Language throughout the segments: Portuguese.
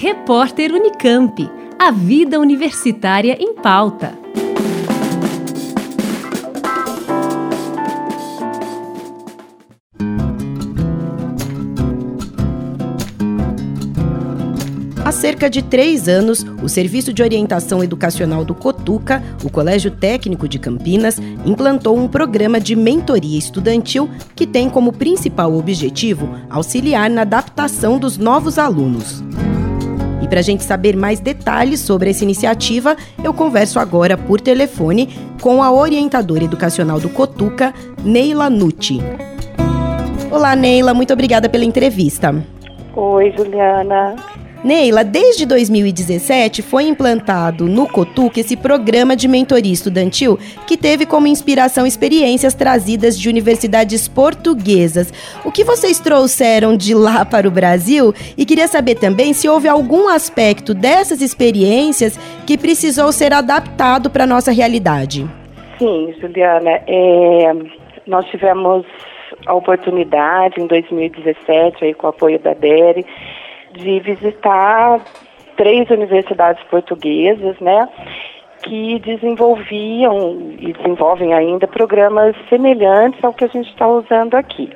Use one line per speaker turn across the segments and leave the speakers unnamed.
Repórter Unicamp. A vida universitária em pauta.
Há cerca de três anos, o Serviço de Orientação Educacional do Cotuca, o Colégio Técnico de Campinas, implantou um programa de mentoria estudantil que tem como principal objetivo auxiliar na adaptação dos novos alunos. E para a gente saber mais detalhes sobre essa iniciativa, eu converso agora por telefone com a orientadora educacional do Cotuca, Neila Nucci. Olá, Neila, muito obrigada pela entrevista.
Oi, Juliana.
Neila, desde 2017 foi implantado no Cotuc esse programa de mentoria estudantil que teve como inspiração experiências trazidas de universidades portuguesas. O que vocês trouxeram de lá para o Brasil? E queria saber também se houve algum aspecto dessas experiências que precisou ser adaptado para a nossa realidade.
Sim, Juliana. É, nós tivemos a oportunidade em 2017, aí, com o apoio da DERE, de visitar três universidades portuguesas, né? que desenvolviam e desenvolvem ainda programas semelhantes ao que a gente está usando aqui.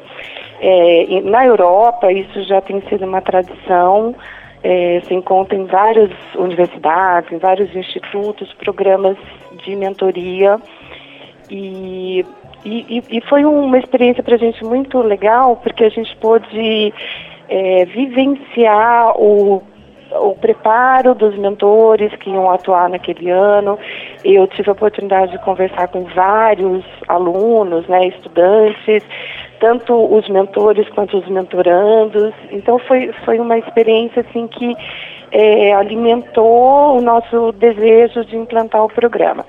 É, na Europa, isso já tem sido uma tradição, é, se encontra em várias universidades, em vários institutos, programas de mentoria. E, e, e foi uma experiência para a gente muito legal, porque a gente pôde é, vivenciar o, o preparo dos mentores que iam atuar naquele ano. Eu tive a oportunidade de conversar com vários alunos, né, estudantes, tanto os mentores quanto os mentorandos. Então foi, foi uma experiência assim que é, alimentou o nosso desejo de implantar o programa.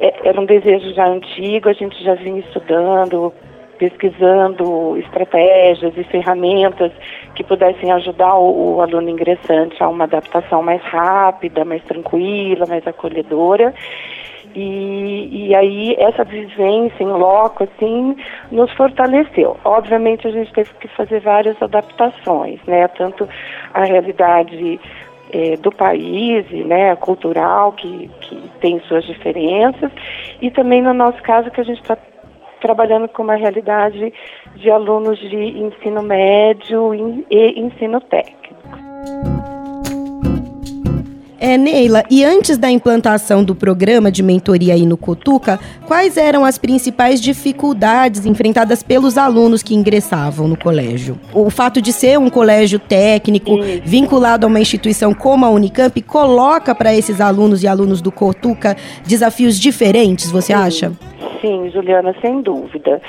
É, era um desejo já antigo, a gente já vinha estudando, pesquisando estratégias e ferramentas que pudessem ajudar o, o, aluno ingressante a uma adaptação mais rápida, mais tranquila, mais acolhedora. E, e aí essa vivência em loco, assim, nos fortaleceu. Obviamente a gente teve que fazer várias adaptações, né? Tanto a realidade é, do país, né, cultural, que, que tem suas diferenças, e também no nosso caso que a gente está trabalhando com uma realidade de alunos de ensino médio e ensino técnico.
É, Neila, e antes da implantação do programa de mentoria aí no Cotuca, quais eram as principais dificuldades enfrentadas pelos alunos que ingressavam no colégio? O fato de ser um colégio técnico Isso. vinculado a uma instituição como a Unicamp coloca para esses alunos e alunos do Cotuca desafios diferentes, você Sim. acha?
Sim, Juliana, sem dúvida.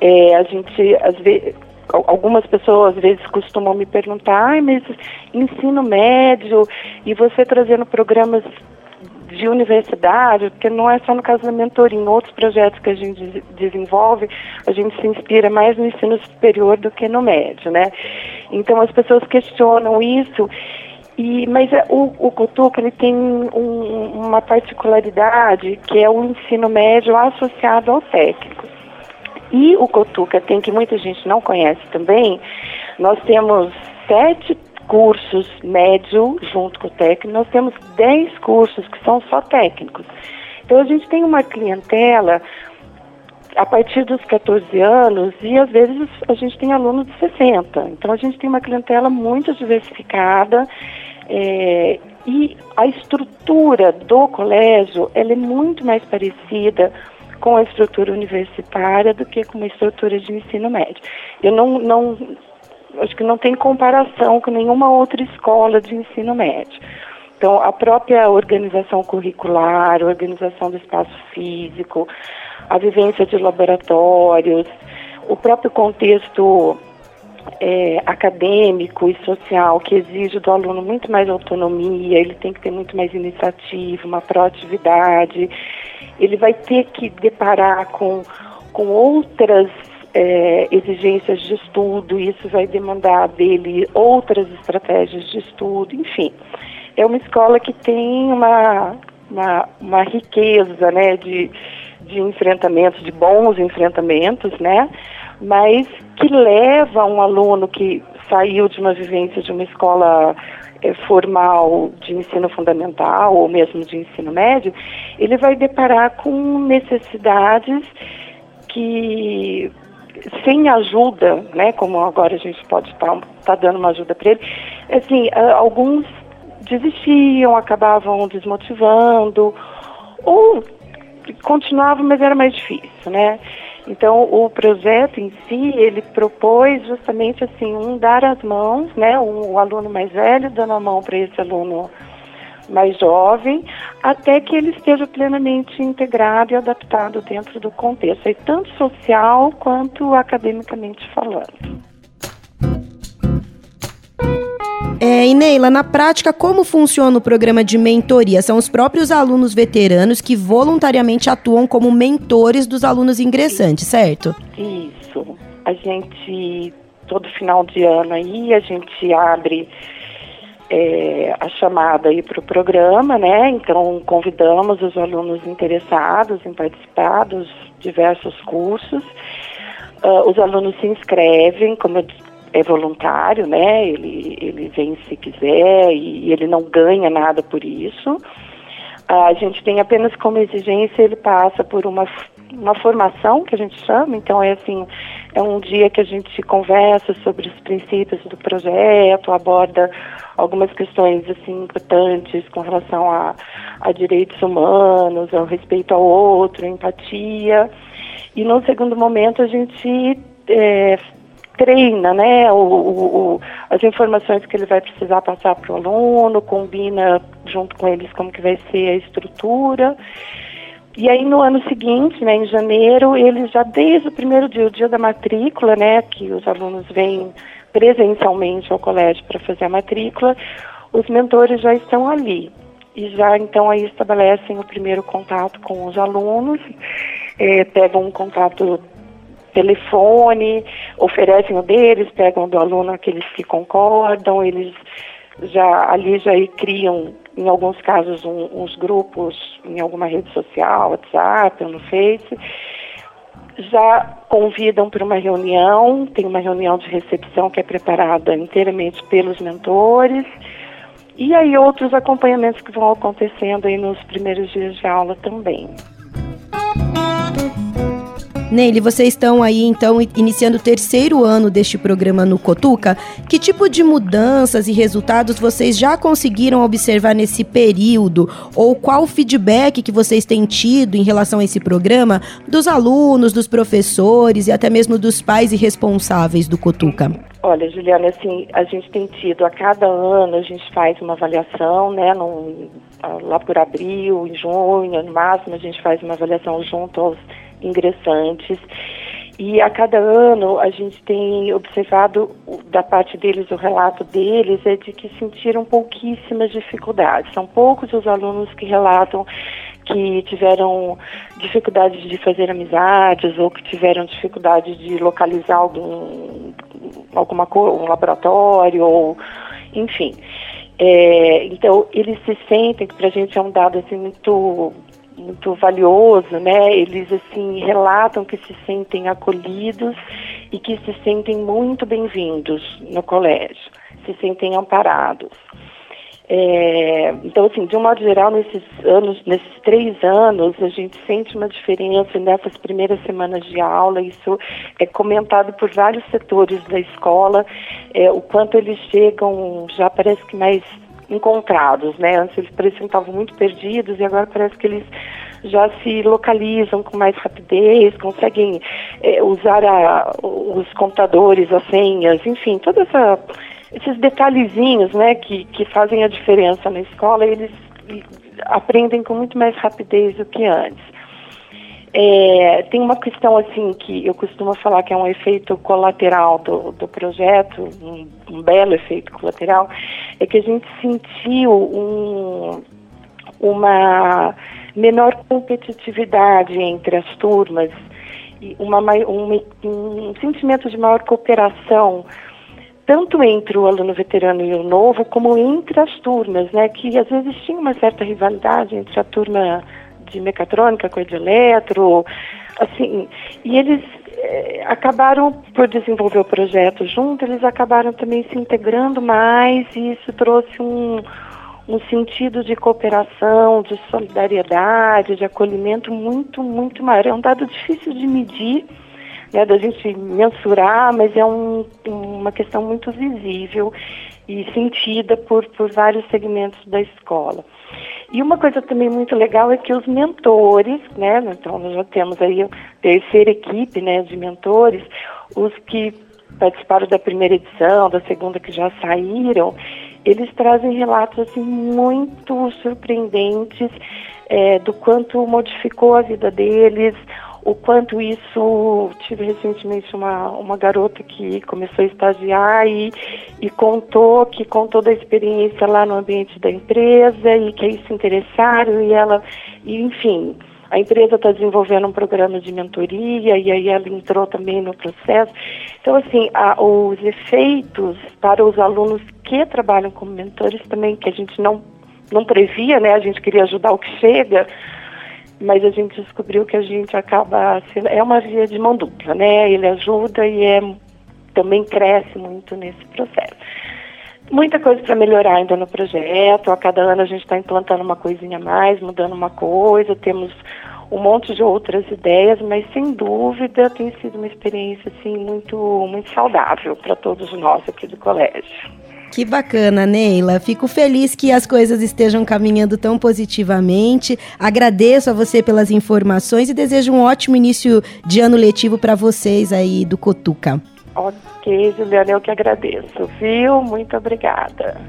É, a gente, às vezes, algumas pessoas às vezes costumam me perguntar, mas ensino médio e você trazendo programas de universidade, porque não é só no caso da mentoria, em outros projetos que a gente desenvolve, a gente se inspira mais no ensino superior do que no médio, né? Então as pessoas questionam isso e, mas é, o, o Cutuca ele tem um, uma particularidade que é o ensino médio associado ao técnico. E o Cotuca tem que muita gente não conhece também. Nós temos sete cursos médio junto com o técnico, nós temos dez cursos que são só técnicos. Então a gente tem uma clientela a partir dos 14 anos e às vezes a gente tem alunos de 60. Então a gente tem uma clientela muito diversificada é, e a estrutura do colégio ela é muito mais parecida com a estrutura universitária do que com uma estrutura de ensino médio. Eu não, não acho que não tem comparação com nenhuma outra escola de ensino médio. Então, a própria organização curricular, a organização do espaço físico, a vivência de laboratórios, o próprio contexto é, acadêmico e social que exige do aluno muito mais autonomia, ele tem que ter muito mais iniciativa, uma proatividade, ele vai ter que deparar com, com outras é, exigências de estudo, isso vai demandar dele outras estratégias de estudo, enfim. É uma escola que tem uma, uma, uma riqueza né, de, de enfrentamentos, de bons enfrentamentos, né? Mas que leva um aluno que saiu de uma vivência de uma escola formal de ensino fundamental ou mesmo de ensino médio, ele vai deparar com necessidades que sem ajuda, né, como agora a gente pode estar tá dando uma ajuda para ele, assim, alguns desistiam, acabavam desmotivando, ou continuavam, mas era mais difícil, né? Então, o projeto em si, ele propôs justamente assim, um dar as mãos, né, um, o aluno mais velho dando a mão para esse aluno mais jovem, até que ele esteja plenamente integrado e adaptado dentro do contexto, tanto social quanto academicamente falando.
É, e Neila, na prática, como funciona o programa de mentoria? São os próprios alunos veteranos que voluntariamente atuam como mentores dos alunos ingressantes, certo?
Isso. A gente, todo final de ano aí, a gente abre é, a chamada aí para o programa, né? Então convidamos os alunos interessados em participar dos diversos cursos. Uh, os alunos se inscrevem, como eu é voluntário, né? Ele, ele vem se quiser e, e ele não ganha nada por isso. A gente tem apenas como exigência ele passa por uma, uma formação que a gente chama, então é assim, é um dia que a gente conversa sobre os princípios do projeto, aborda algumas questões assim importantes com relação a, a direitos humanos, ao respeito ao outro, empatia. E no segundo momento a gente é, treina né, o, o, as informações que ele vai precisar passar para o aluno, combina junto com eles como que vai ser a estrutura. E aí no ano seguinte, né, em janeiro, eles já desde o primeiro dia, o dia da matrícula, né, que os alunos vêm presencialmente ao colégio para fazer a matrícula, os mentores já estão ali e já então aí estabelecem o primeiro contato com os alunos, é, pegam um contato telefone, oferecem o deles, pegam do aluno aqueles que concordam, eles já ali já criam, em alguns casos, um, uns grupos em alguma rede social, WhatsApp ou no Face, já convidam para uma reunião, tem uma reunião de recepção que é preparada inteiramente pelos mentores, e aí outros acompanhamentos que vão acontecendo aí nos primeiros dias de aula também.
Neile, vocês estão aí então iniciando o terceiro ano deste programa no Cotuca. Que tipo de mudanças e resultados vocês já conseguiram observar nesse período? Ou qual o feedback que vocês têm tido em relação a esse programa dos alunos, dos professores e até mesmo dos pais e responsáveis do Cotuca?
Olha, Juliana, assim, a gente tem tido a cada ano, a gente faz uma avaliação, né, num, lá por abril, em junho, no máximo, a gente faz uma avaliação junto aos ingressantes. E a cada ano a gente tem observado da parte deles, o relato deles é de que sentiram pouquíssimas dificuldades. São poucos os alunos que relatam que tiveram dificuldades de fazer amizades ou que tiveram dificuldade de localizar algum alguma coisa, um laboratório ou enfim. É, então eles se sentem que para a gente é um dado assim muito muito valioso, né? Eles assim relatam que se sentem acolhidos e que se sentem muito bem-vindos no colégio, se sentem amparados. É, então, assim, de um modo geral, nesses anos, nesses três anos, a gente sente uma diferença nessas primeiras semanas de aula. Isso é comentado por vários setores da escola, é, o quanto eles chegam já parece que mais encontrados, né? Antes eles pareciam que estavam muito perdidos e agora parece que eles já se localizam com mais rapidez, conseguem é, usar a, os computadores, as senhas, enfim, todos esses detalhezinhos, né, que, que fazem a diferença na escola, eles aprendem com muito mais rapidez do que antes. É, tem uma questão assim que eu costumo falar que é um efeito colateral do, do projeto, um, um, belo efeito colateral, é que a gente sentiu um, uma menor competitividade entre as turmas, uma, um, um sentimento de maior cooperação tanto entre o aluno veterano e o novo, como entre as turmas, né? Que às vezes tinha uma certa rivalidade entre a turma de mecatrônica com a de eletro, assim, e eles é, acabaram por desenvolver o projeto junto, eles acabaram também se integrando mais e isso trouxe um, um sentido de cooperação, de solidariedade, de acolhimento muito, muito maior. É um dado difícil de medir, né, da gente mensurar, mas é um, uma questão muito visível e sentida por, por vários segmentos da escola. E uma coisa também muito legal é que os mentores, né, então nós já temos aí a terceira equipe, né, de mentores, os que participaram da primeira edição, da segunda que já saíram, eles trazem relatos assim muito surpreendentes é, do quanto modificou a vida deles, o quanto isso. Tive recentemente uma, uma garota que começou a estagiar e, e contou que contou da experiência lá no ambiente da empresa e que aí se interessaram e ela, e, enfim. A empresa está desenvolvendo um programa de mentoria e aí ela entrou também no processo. Então, assim, a, os efeitos para os alunos que trabalham como mentores também, que a gente não, não previa, né? A gente queria ajudar o que chega, mas a gente descobriu que a gente acaba sendo, é uma via de mão dupla, né? Ele ajuda e é, também cresce muito nesse processo. Muita coisa para melhorar ainda no projeto. A cada ano a gente está implantando uma coisinha a mais, mudando uma coisa. Temos um monte de outras ideias, mas sem dúvida tem sido uma experiência assim muito muito saudável para todos nós aqui do colégio.
Que bacana, Neila. Fico feliz que as coisas estejam caminhando tão positivamente. Agradeço a você pelas informações e desejo um ótimo início de ano letivo para vocês aí do Cotuca.
Ok, Juliana, eu que agradeço, viu? Muito obrigada.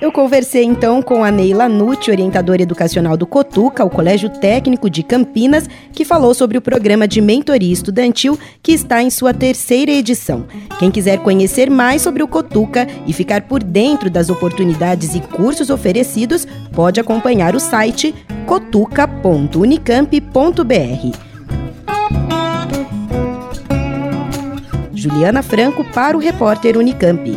Eu conversei então com a Neila Nucci, orientadora educacional do Cotuca, o Colégio Técnico de Campinas, que falou sobre o programa de mentoria estudantil que está em sua terceira edição. Quem quiser conhecer mais sobre o Cotuca e ficar por dentro das oportunidades e cursos oferecidos, pode acompanhar o site cotuca.unicamp.br. Juliana Franco para o repórter Unicamp.